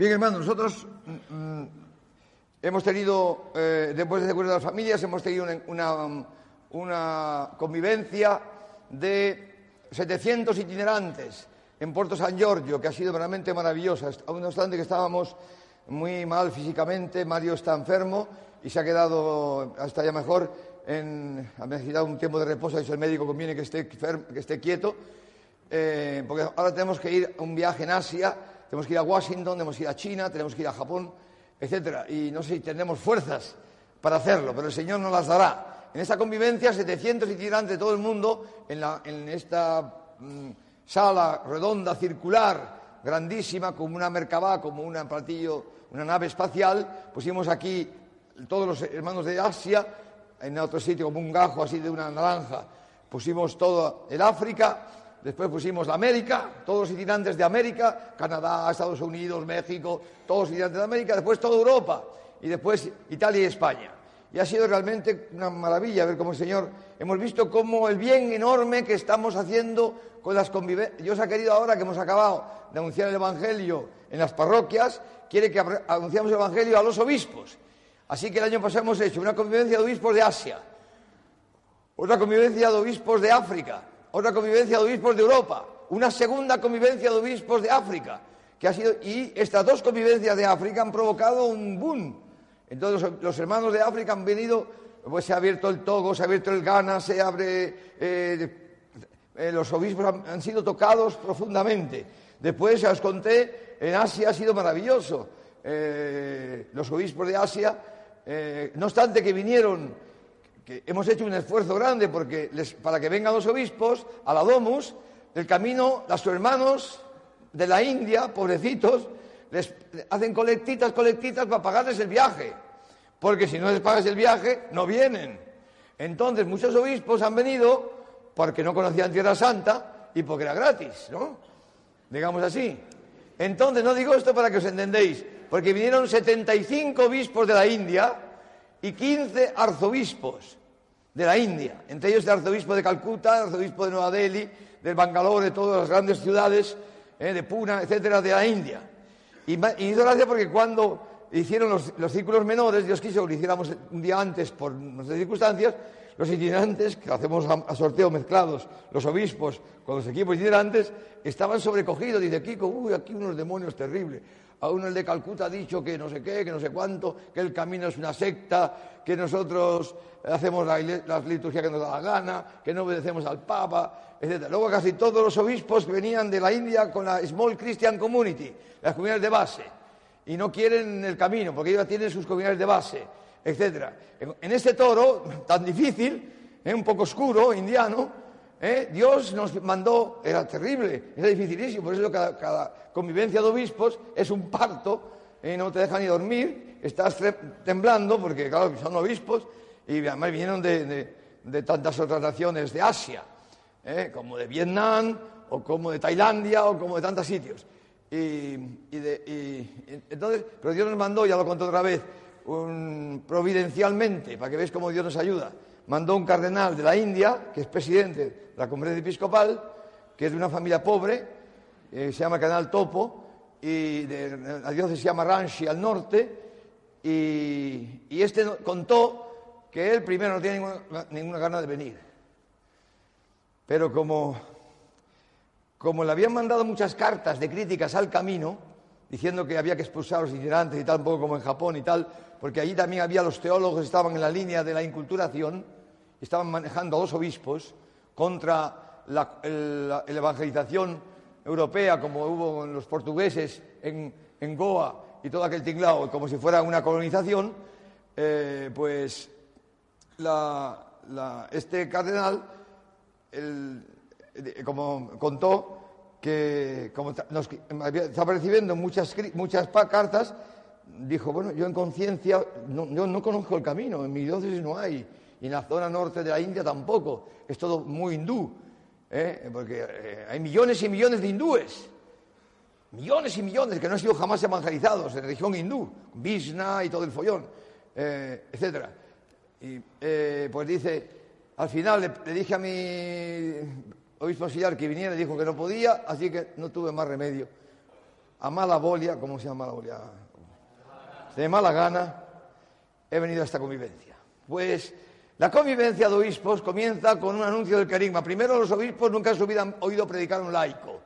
Bien, hermanos, nosotros mm, mm, hemos tenido, eh, después de acuerdo de las familias, hemos tenido una, convivencia de 700 itinerantes en Puerto San Giorgio, que ha sido realmente maravillosa. No obstante que estábamos muy mal físicamente, Mario está enfermo y se ha quedado hasta ya mejor, en, ha necesitado un tiempo de reposo, ha dicho el médico conviene que esté, que esté quieto, eh, porque ahora tenemos que ir a un viaje en Asia, tenemos que ir a Washington, tenemos que ir a China, tenemos que ir a Japón, etcétera, y no sé si tendremos fuerzas para hacerlo, pero el Señor nos las dará. En esta convivencia, 700 itinerantes de todo el mundo, en, esta mm, sala redonda, circular, grandísima, como una Merkabah, como un platillo, una nave espacial, pusimos aquí todos los hermanos de Asia, en otro sitio como un gajo así de una naranja, pusimos todo el África, después pusimos la América, todos los itinerantes de América, Canadá, Estados Unidos, México, todos los itinerantes de América, después toda Europa y después Italia y España. Y ha sido realmente una maravilla ver cómo el Señor, hemos visto cómo el bien enorme que estamos haciendo con las convivencias. Dios ha querido ahora que hemos acabado de anunciar el Evangelio en las parroquias, quiere que anunciamos el Evangelio a los obispos. Así que el año pasado hemos hecho una convivencia de obispos de Asia, otra convivencia de obispos de África, otra convivencia de obispos de Europa, una segunda convivencia de obispos de África, que ha sido y estas dos convivencias de África han provocado un boom. Entonces los, hermanos de África han venido, pues se ha abierto el Togo, se ha abierto el Ghana, se abre, eh, eh, los obispos han, sido tocados profundamente. Después, ya os conté, en Asia ha sido maravilloso. Eh, los obispos de Asia no obstante que vinieron, hemos hecho un esfuerzo grande porque para que vengan los obispos a la Domus, el camino, los hermanos de la India, pobrecitos, les hacen colectitas, colectitas para pagarles el viaje. Porque si no les pagas el viaje, no vienen. Entonces, muchos obispos han venido porque no conocían Tierra Santa y porque era gratis, ¿no? Digamos así. Entonces, no digo esto para que os entendéis porque vinieron 75 obispos de la India y 15 arzobispos de la India, entre ellos el arzobispo de Calcuta, el arzobispo de Nueva Delhi, del Bangalore, de todas las grandes ciudades, eh, de Puna, etcétera, de la India. Y, hizo gracia porque cuando hicieron los, círculos menores, Dios quiso que lo hiciéramos un día antes por nuestras circunstancias, los itinerantes, que hacemos a, sorteo mezclados, los obispos con los equipos itinerantes, estaban sobrecogidos. Dice Kiko, uy, aquí unos demonios terribles a uno el de Calcuta ha dicho que no sé qué, que no sé cuánto, que el camino es una secta, que nosotros hacemos la, liturgia que nos da la gana, que no obedecemos al Papa, etc. Luego casi todos los obispos venían de la India con la Small Christian Community, las comunidades de base, y no quieren el camino, porque ellos tienen sus comunidades de base, etc. En este toro tan difícil, ¿eh? un poco oscuro, indiano, ¿Eh? Dios nos mandó, era terrible, era dificilísimo, por eso cada, convivencia de obispos es un parto, ¿eh? no te dejan ni dormir, estás temblando, porque claro, son obispos, y además vinieron de, tantas otras naciones de Asia, ¿eh? como de Vietnam, o como de Tailandia, o como de tantos sitios. Y, entonces, pero Dios nos mandó, ya lo conté otra vez, providencialmente, para que veáis cómo Dios nos ayuda mandó un cardenal de la India, que es presidente de la conferencia episcopal, que es de una familia pobre, eh, se llama Canal Topo, y de, la diócesis se llama Ranchi al norte, y, este contó que él primero no tiene ninguna, gana de venir. Pero como, como le habían mandado muchas cartas de críticas al camino, diciendo que había que expulsar a los itinerantes y tal, un poco como en Japón y tal, porque allí también había los teólogos que estaban en la línea de la inculturación, estaban manejando a dos obispos contra la, evangelización europea, como hubo con los portugueses en, Goa y todo aquel tinglao, como si fuera una colonización, eh, pues este cardenal, como contó, que como estaba recibiendo muchas, muchas cartas, dijo, bueno, yo en conciencia, no, yo no conozco el camino, en mi diócesis no hay y en la zona norte de la India tampoco. Es todo muy hindú, ¿eh? porque eh, hay millones y millones de hindúes. Millones y millones que no han sido jamás evangelizados en la religión hindú, Vishna y todo el follón, eh, etc. Y pues dice, al final le, dije a mi obispo auxiliar que viniera, dijo que no podía, así que no tuve más remedio. a mala bolia, ¿cómo se llama mala bolia? De mala gana, he venido a esta convivencia. Pues la convivencia de obispos comienza con un anuncio del carisma. Primero, los obispos nunca en su vida han oído predicar un laico,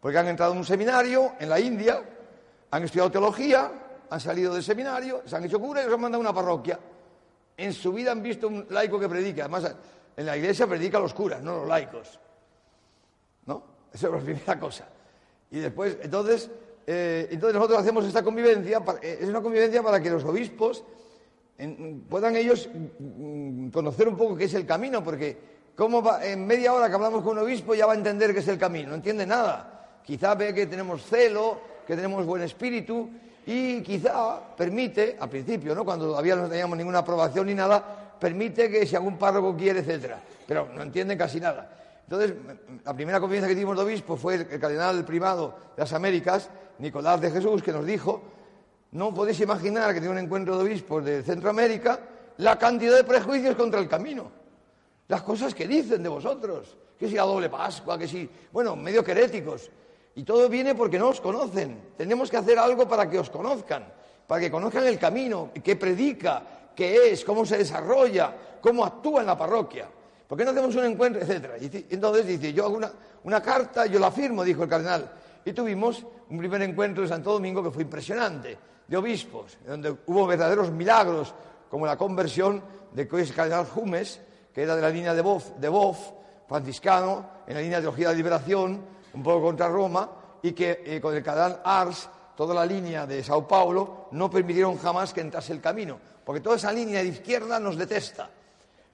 porque han entrado en un seminario en la India, han estudiado teología, han salido del seminario, se han hecho cura y los han mandado a una parroquia. En su vida han visto un laico que predique. Además, en la iglesia predica los curas, no los laicos. ¿No? Esa es la primera cosa. Y después, entonces, eh, entonces nosotros hacemos esta convivencia, eh, es una convivencia para que los obispos puedan ellos mm, conocer un poco qué es el camino, porque en media hora que hablamos con un obispo ya va a entender qué es el camino, no entiende nada. Quizá ve que tenemos celo, que tenemos buen espíritu y quizá permite, al principio, ¿no? cuando todavía no teníamos ninguna aprobación ni nada, permite que si algún párroco quiere, etcétera, pero no entienden casi nada. Entonces, la primera confianza que tuvimos de obispo fue el, cardenal primado de las Américas, Nicolás de Jesús, que nos dijo, no podéis imaginar que tiene un encuentro de obispos de Centroamérica la cantidad de prejuicios contra el camino, las cosas que dicen de vosotros, que si la doble Pascua, que si, bueno, medio queréticos. Y todo viene porque no os conocen. Tenemos que hacer algo para que os conozcan, para que conozcan el camino, qué predica, qué es, cómo se desarrolla, cómo actúa en la parroquia. ¿Por qué no hacemos un encuentro, etcétera? Y entonces dice, yo hago una, una carta, yo la firmo, dijo el cardenal. Y tuvimos un primer encuentro en Santo Domingo que fue impresionante, de obispos, donde hubo verdaderos milagros, como la conversión de que cardenal Jumes, que era de la línea de Boff, de Boff, franciscano, en la línea de teología de liberación, un poco contra Roma, y que eh, con el cardenal Ars, toda la línea de Sao Paulo, no permitieron jamás que entrase el camino, porque toda esa línea de izquierda nos detesta.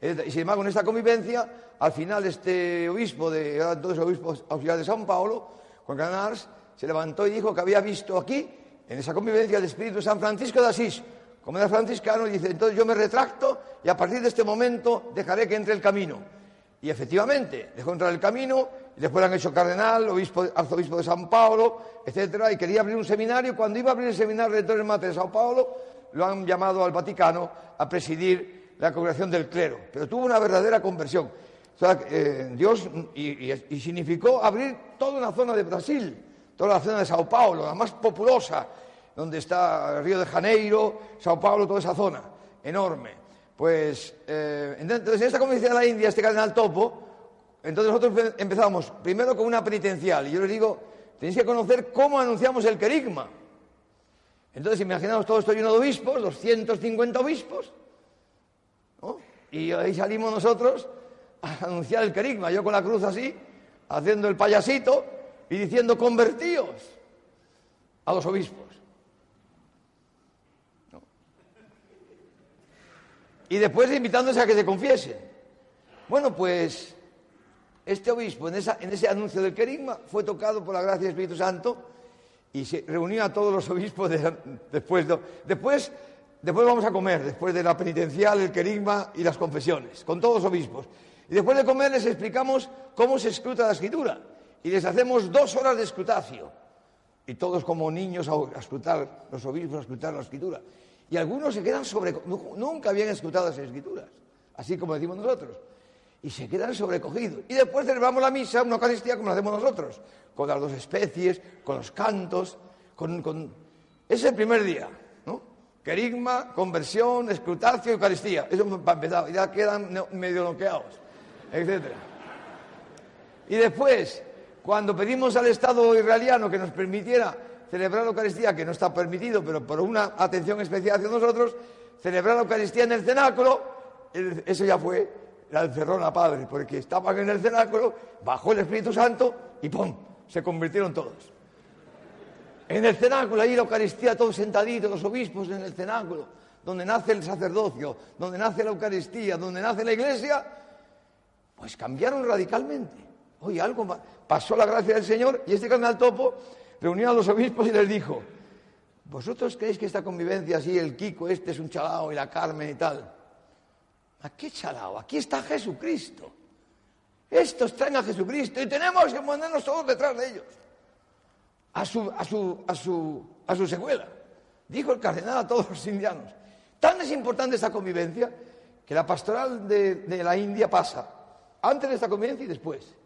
Y sin embargo, en esta convivencia, al final este obispo, de, entonces obispo auxiliar de San Paulo, Juan Canars, se levantó y dijo que había visto aquí, en esa convivencia, el espíritu de San Francisco de Asís. Como era franciscano, y dice, entonces yo me retracto y a partir de este momento dejaré que entre el camino. Y efectivamente, dejó entrar el camino, y después lo han hecho cardenal, obispo, arzobispo de San Paulo, etcétera, y quería abrir un seminario. Cuando iba a abrir el seminario de Torres Mate de Sao Paulo, lo han llamado al Vaticano a presidir la congregación del clero, pero tuvo una verdadera conversión. Eh, Dios, y, significó abrir toda una zona de Brasil, toda la zona de Sao Paulo, la más populosa, donde está Río de Janeiro, Sao Paulo, toda esa zona, enorme. Pues, eh, entonces, en esta convención de la India, este cardenal Topo, entonces nosotros empezamos primero con una penitencial, y yo les digo, tenéis que conocer cómo anunciamos el querigma. Entonces, imaginamos todo esto lleno de obispos, 250 obispos, y ahí salimos nosotros a anunciar el querigma, yo con la cruz así, haciendo el payasito y diciendo convertíos a los obispos. Y después invitándose a que se confiesen. Bueno, pues este obispo en, ese anuncio del querigma fue tocado por la gracia del Espíritu Santo y se reunió a todos los obispos después. después Después vamos a comer, después de la penitencial, el querigma y las confesiones, con todos los obispos. Y después de comer les explicamos cómo se escruta la escritura. Y les hacemos dos horas de escrutacio. Y todos como niños a escrutar, los obispos a escrutar la escritura. Y algunos se quedan sobre... Nunca habían escrutado esas escrituras, así como decimos nosotros. Y se quedan sobrecogidos. Y después celebramos la misa, una Eucaristía como lo hacemos nosotros, con las dos especies, con los cantos, con... con... Es el primer día. Querigma, conversión, escrutacio, Eucaristía. Eso para empezar. Ya quedan medio bloqueados, etc. Y después, cuando pedimos al Estado israeliano que nos permitiera celebrar la Eucaristía, que no está permitido, pero por una atención especial hacia nosotros, celebrar la Eucaristía en el cenáculo, eso ya fue la encerrona padre, porque estaban en el cenáculo, bajó el Espíritu Santo y ¡pum! se convirtieron todos. En el cenáculo, ahí la Eucaristía, todos sentaditos, los obispos en el cenáculo, donde nace el sacerdocio, donde nace la Eucaristía, donde nace la iglesia, pues cambiaron radicalmente. Oye, algo pasó la gracia del Señor y este carnal topo reunió a los obispos y les dijo, ¿vosotros creéis que esta convivencia así, el Kiko este es un chalao y la Carmen y tal? ¿A qué chalao? Aquí está Jesucristo. Estos traen a Jesucristo y tenemos que ponernos todos detrás de ellos a su, a su, a su, a su secuela. Dijo el cardenal a todos los indianos. Tan es importante esta convivencia que la pastoral de, de la India pasa antes de esta convivencia y después.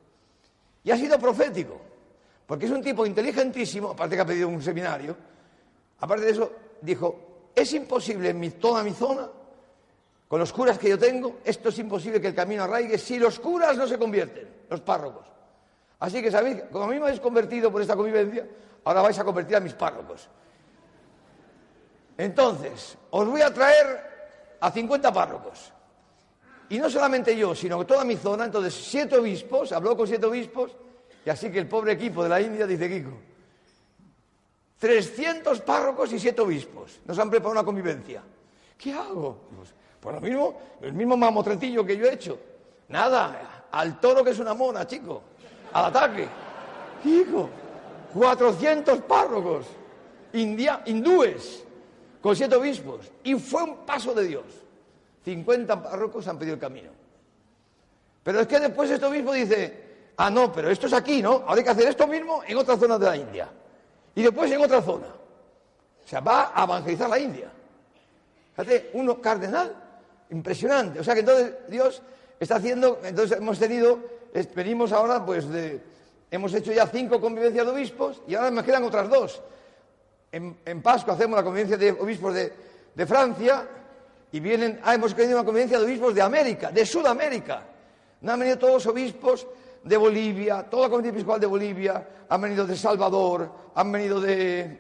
Y ha sido profético, porque es un tipo inteligentísimo, aparte que ha pedido un seminario, aparte de eso, dijo, es imposible en toda mi zona, con los curas que yo tengo, esto es imposible que el camino arraigue si los curas no se convierten, los párrocos. Así que sabéis, como a mí me habéis convertido por esta convivencia, ahora vais a convertir a mis párrocos. Entonces, os voy a traer a 50 párrocos. Y no solamente yo, sino toda mi zona, entonces siete obispos, habló con siete obispos, y así que el pobre equipo de la India dice, Kiko, 300 párrocos y siete obispos nos han preparado una convivencia. ¿Qué hago? Pues, pues, lo mismo, el mismo mamotretillo que yo he hecho. Nada, al toro que es una mona, chico, al ataque. Hijo, 400 párrocos, india, hindúes, con siete obispos. Y fue un paso de Dios. 50 párrocos han pedido el camino. Pero es que después este obispo dice, ah, no, pero esto es aquí, ¿no? Ahora hay que hacer esto mismo en otra zona de la India. Y después en otra zona. O sea, va a evangelizar la India. Fíjate, uno cardenal, impresionante. O sea que entonces Dios está haciendo, entonces hemos tenido, venimos ahora pues de, hemos hecho ya cinco convivencias de obispos y ahora me quedan otras dos en, Pascua hacemos la convivencia de obispos de, Francia y vienen, ah, hemos tenido una convivencia de obispos de América, de Sudamérica. No han venido todos los obispos de Bolivia, toda la convivencia episcopal de Bolivia, han venido de Salvador, han venido de,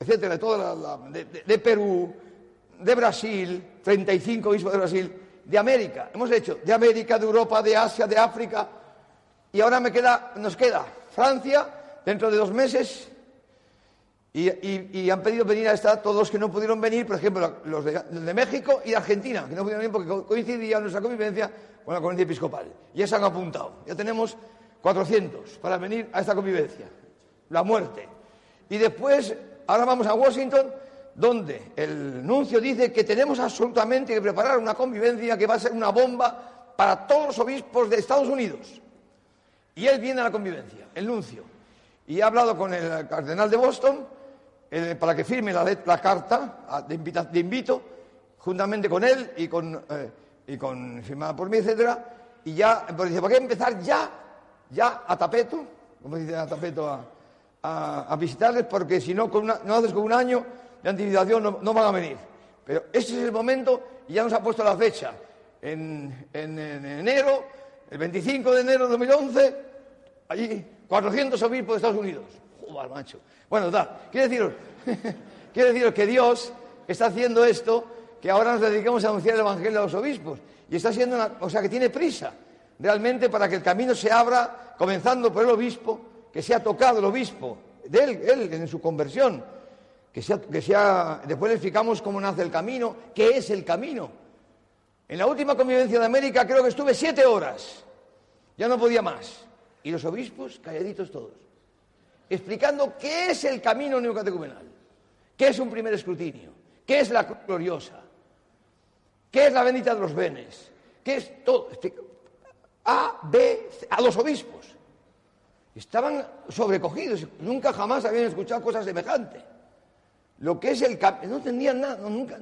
etcétera, de, toda de, Perú, de Brasil, 35 obispos de Brasil, de América. Hemos hecho de América, de Europa, de Asia, de África. Y ahora me queda, nos queda Francia, dentro de dos meses, y, han pedido venir a estar todos los que no pudieron venir, por ejemplo, los de, México y de Argentina, que no pudieron venir porque coincidía nuestra convivencia con la convivencia episcopal. Ya se han apuntado. Ya tenemos 400 para venir a esta convivencia. La muerte. Y después, ahora vamos a Washington, donde el nuncio dice que tenemos absolutamente que preparar una convivencia que va a ser una bomba para todos los obispos de Estados Unidos. Y él viene a la convivencia, el nuncio. Y ha hablado con el cardenal de Boston para que firme la, carta ah, de, de, invito, juntamente con él y con, eh, y con firmada por mí, etcétera, y ya, pues dice, ¿por qué empezar ya, ya a tapeto, como dice a tapeto, a, visitarles? Porque si no, con no haces con un año de anticipación, no, van a venir. Pero ese es el momento y ya nos ha puesto la fecha. En, en, enero, el 25 de enero de 2011, allí, 400 obispos de Estados Unidos. Bueno, da, quiero deciros, quiero deciros que Dios está haciendo esto, que ahora nos dediquemos a anunciar el Evangelio a los obispos. Y está haciendo una, o sea, que tiene prisa, realmente, para que el camino se abra, comenzando por el obispo, que sea tocado el obispo, de él, él en su conversión, que sea, que sea, después le explicamos cómo nace el camino, qué es el camino. En la última convivencia de América creo que estuve siete horas, ya no podía más. Y los obispos calladitos todos explicando qué es el camino neocatecumenal, qué es un primer escrutinio, qué es la cruz gloriosa, qué es la bendita de los benes, qué es todo. A, B, a los obispos. Estaban sobrecogidos, nunca jamás habían escuchado cosas semejantes. Lo que es el no entendían nada, nunca,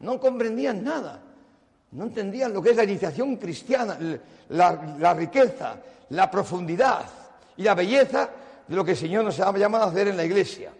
no comprendían nada. No entendían lo que es la iniciación cristiana, la riqueza, la profundidad y la belleza de lo que el Señor nos ha llamado a hacer en la iglesia.